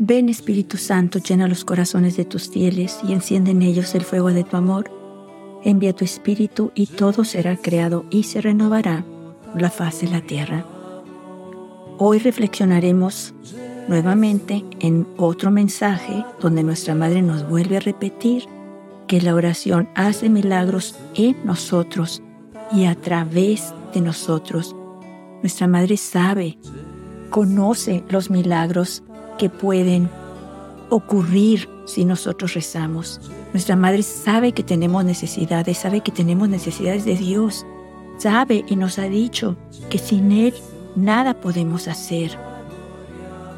Ven Espíritu Santo, llena los corazones de tus fieles y enciende en ellos el fuego de tu amor. Envía tu Espíritu y todo será creado y se renovará la faz de la tierra. Hoy reflexionaremos nuevamente en otro mensaje donde nuestra Madre nos vuelve a repetir que la oración hace milagros en nosotros y a través de nosotros. Nuestra Madre sabe, conoce los milagros que pueden ocurrir si nosotros rezamos. Nuestra Madre sabe que tenemos necesidades, sabe que tenemos necesidades de Dios, sabe y nos ha dicho que sin Él nada podemos hacer.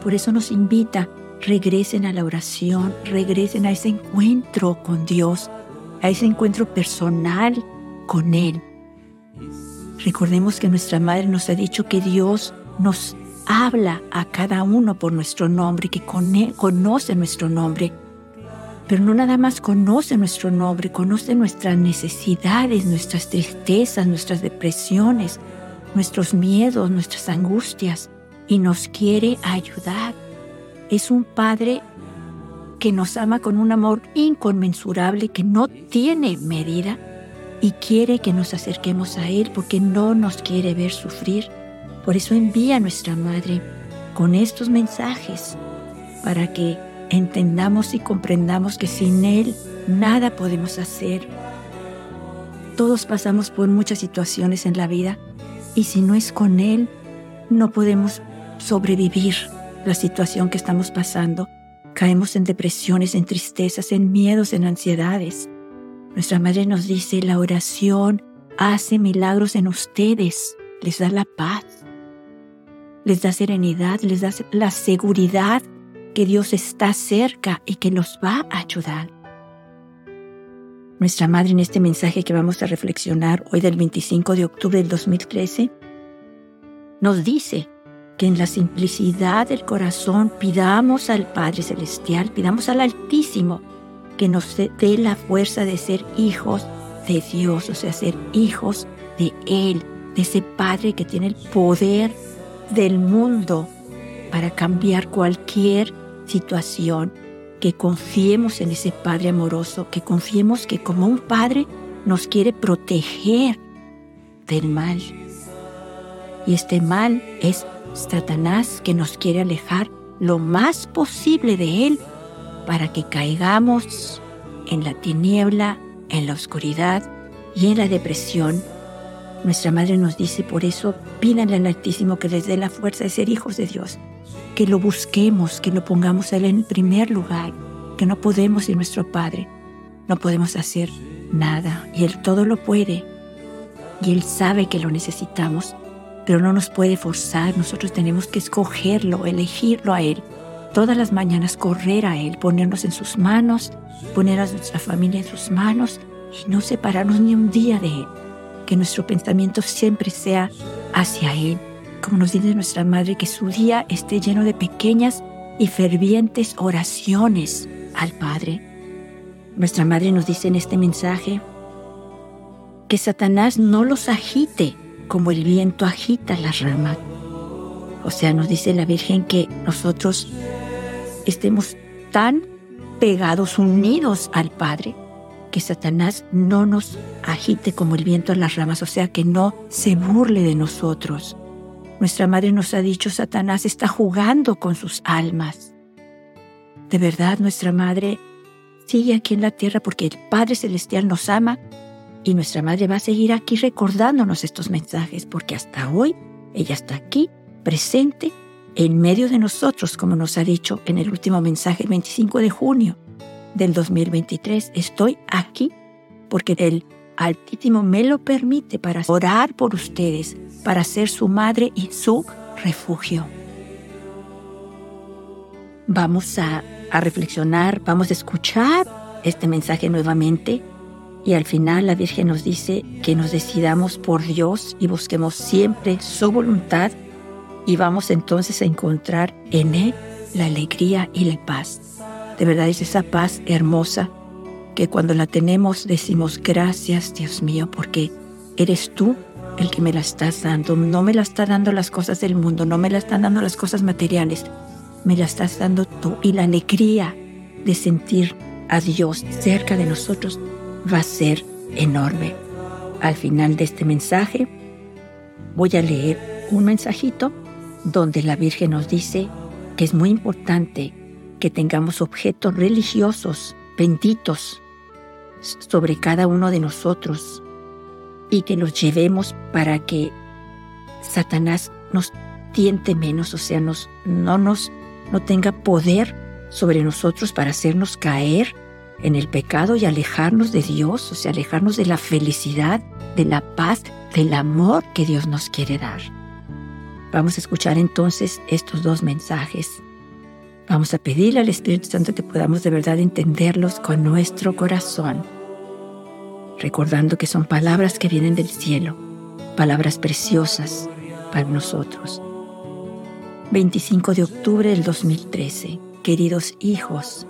Por eso nos invita, regresen a la oración, regresen a ese encuentro con Dios, a ese encuentro personal con Él. Recordemos que nuestra Madre nos ha dicho que Dios nos habla a cada uno por nuestro nombre, que conoce nuestro nombre. Pero no nada más conoce nuestro nombre, conoce nuestras necesidades, nuestras tristezas, nuestras depresiones, nuestros miedos, nuestras angustias y nos quiere ayudar. Es un Padre que nos ama con un amor inconmensurable que no tiene medida y quiere que nos acerquemos a Él porque no nos quiere ver sufrir. Por eso envía a nuestra Madre con estos mensajes para que entendamos y comprendamos que sin Él nada podemos hacer. Todos pasamos por muchas situaciones en la vida y si no es con Él, no podemos sobrevivir la situación que estamos pasando. Caemos en depresiones, en tristezas, en miedos, en ansiedades. Nuestra Madre nos dice, la oración hace milagros en ustedes, les da la paz les da serenidad, les da la seguridad que Dios está cerca y que nos va a ayudar. Nuestra Madre en este mensaje que vamos a reflexionar hoy del 25 de octubre del 2013 nos dice que en la simplicidad del corazón pidamos al Padre Celestial, pidamos al Altísimo que nos dé la fuerza de ser hijos de Dios, o sea, ser hijos de Él, de ese Padre que tiene el poder del mundo para cambiar cualquier situación, que confiemos en ese Padre amoroso, que confiemos que como un Padre nos quiere proteger del mal. Y este mal es Satanás que nos quiere alejar lo más posible de Él para que caigamos en la tiniebla, en la oscuridad y en la depresión nuestra Madre nos dice, por eso, pídanle al Altísimo que les dé la fuerza de ser hijos de Dios, que lo busquemos, que lo pongamos Él en primer lugar, que no podemos sin nuestro Padre, no podemos hacer nada y Él todo lo puede y Él sabe que lo necesitamos, pero no nos puede forzar, nosotros tenemos que escogerlo, elegirlo a Él, todas las mañanas correr a Él, ponernos en sus manos, poner a nuestra familia en sus manos y no separarnos ni un día de Él que nuestro pensamiento siempre sea hacia Él. Como nos dice nuestra Madre, que su día esté lleno de pequeñas y fervientes oraciones al Padre. Nuestra Madre nos dice en este mensaje que Satanás no los agite como el viento agita las ramas. O sea, nos dice la Virgen que nosotros estemos tan pegados, unidos al Padre, que Satanás no nos agite como el viento en las ramas, o sea, que no se burle de nosotros. Nuestra madre nos ha dicho, Satanás está jugando con sus almas. De verdad, nuestra madre sigue aquí en la tierra porque el Padre Celestial nos ama y nuestra madre va a seguir aquí recordándonos estos mensajes porque hasta hoy ella está aquí, presente, en medio de nosotros, como nos ha dicho en el último mensaje, el 25 de junio del 2023. Estoy aquí porque el Altísimo me lo permite para orar por ustedes, para ser su madre y su refugio. Vamos a, a reflexionar, vamos a escuchar este mensaje nuevamente y al final la Virgen nos dice que nos decidamos por Dios y busquemos siempre su voluntad y vamos entonces a encontrar en Él la alegría y la paz. De verdad es esa paz hermosa que cuando la tenemos decimos gracias Dios mío porque eres tú el que me la estás dando. No me la está dando las cosas del mundo, no me la están dando las cosas materiales. me la estás dando tú y la alegría de sentir a Dios cerca de nosotros va a ser enorme. Al final de este mensaje voy a leer un mensajito donde la Virgen nos dice que es muy importante que tengamos objetos religiosos benditos sobre cada uno de nosotros y que los llevemos para que Satanás nos tiente menos, o sea, nos, no nos no tenga poder sobre nosotros para hacernos caer en el pecado y alejarnos de Dios, o sea, alejarnos de la felicidad, de la paz, del amor que Dios nos quiere dar. Vamos a escuchar entonces estos dos mensajes. Vamos a pedirle al Espíritu Santo que podamos de verdad entenderlos con nuestro corazón, recordando que son palabras que vienen del cielo, palabras preciosas para nosotros. 25 de octubre del 2013. Queridos hijos,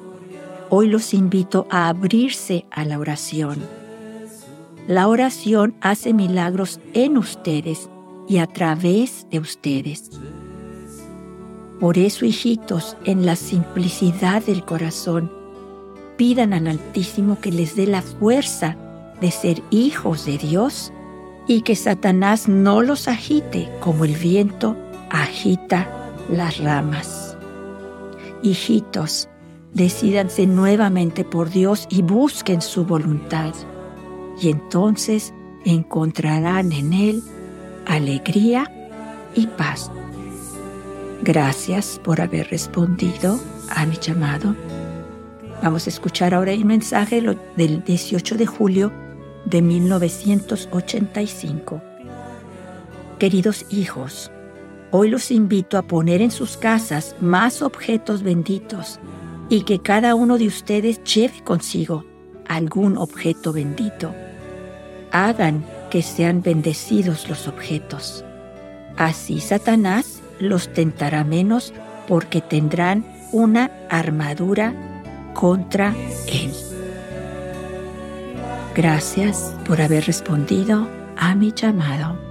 hoy los invito a abrirse a la oración. La oración hace milagros en ustedes y a través de ustedes. Por eso, hijitos, en la simplicidad del corazón, pidan al Altísimo que les dé la fuerza de ser hijos de Dios y que Satanás no los agite como el viento agita las ramas. Hijitos, decídanse nuevamente por Dios y busquen su voluntad, y entonces encontrarán en Él alegría y paz. Gracias por haber respondido a mi llamado. Vamos a escuchar ahora el mensaje del 18 de julio de 1985. Queridos hijos, Hoy los invito a poner en sus casas más objetos benditos y que cada uno de ustedes lleve consigo algún objeto bendito. Hagan que sean bendecidos los objetos. Así Satanás los tentará menos porque tendrán una armadura contra él. Gracias por haber respondido a mi llamado.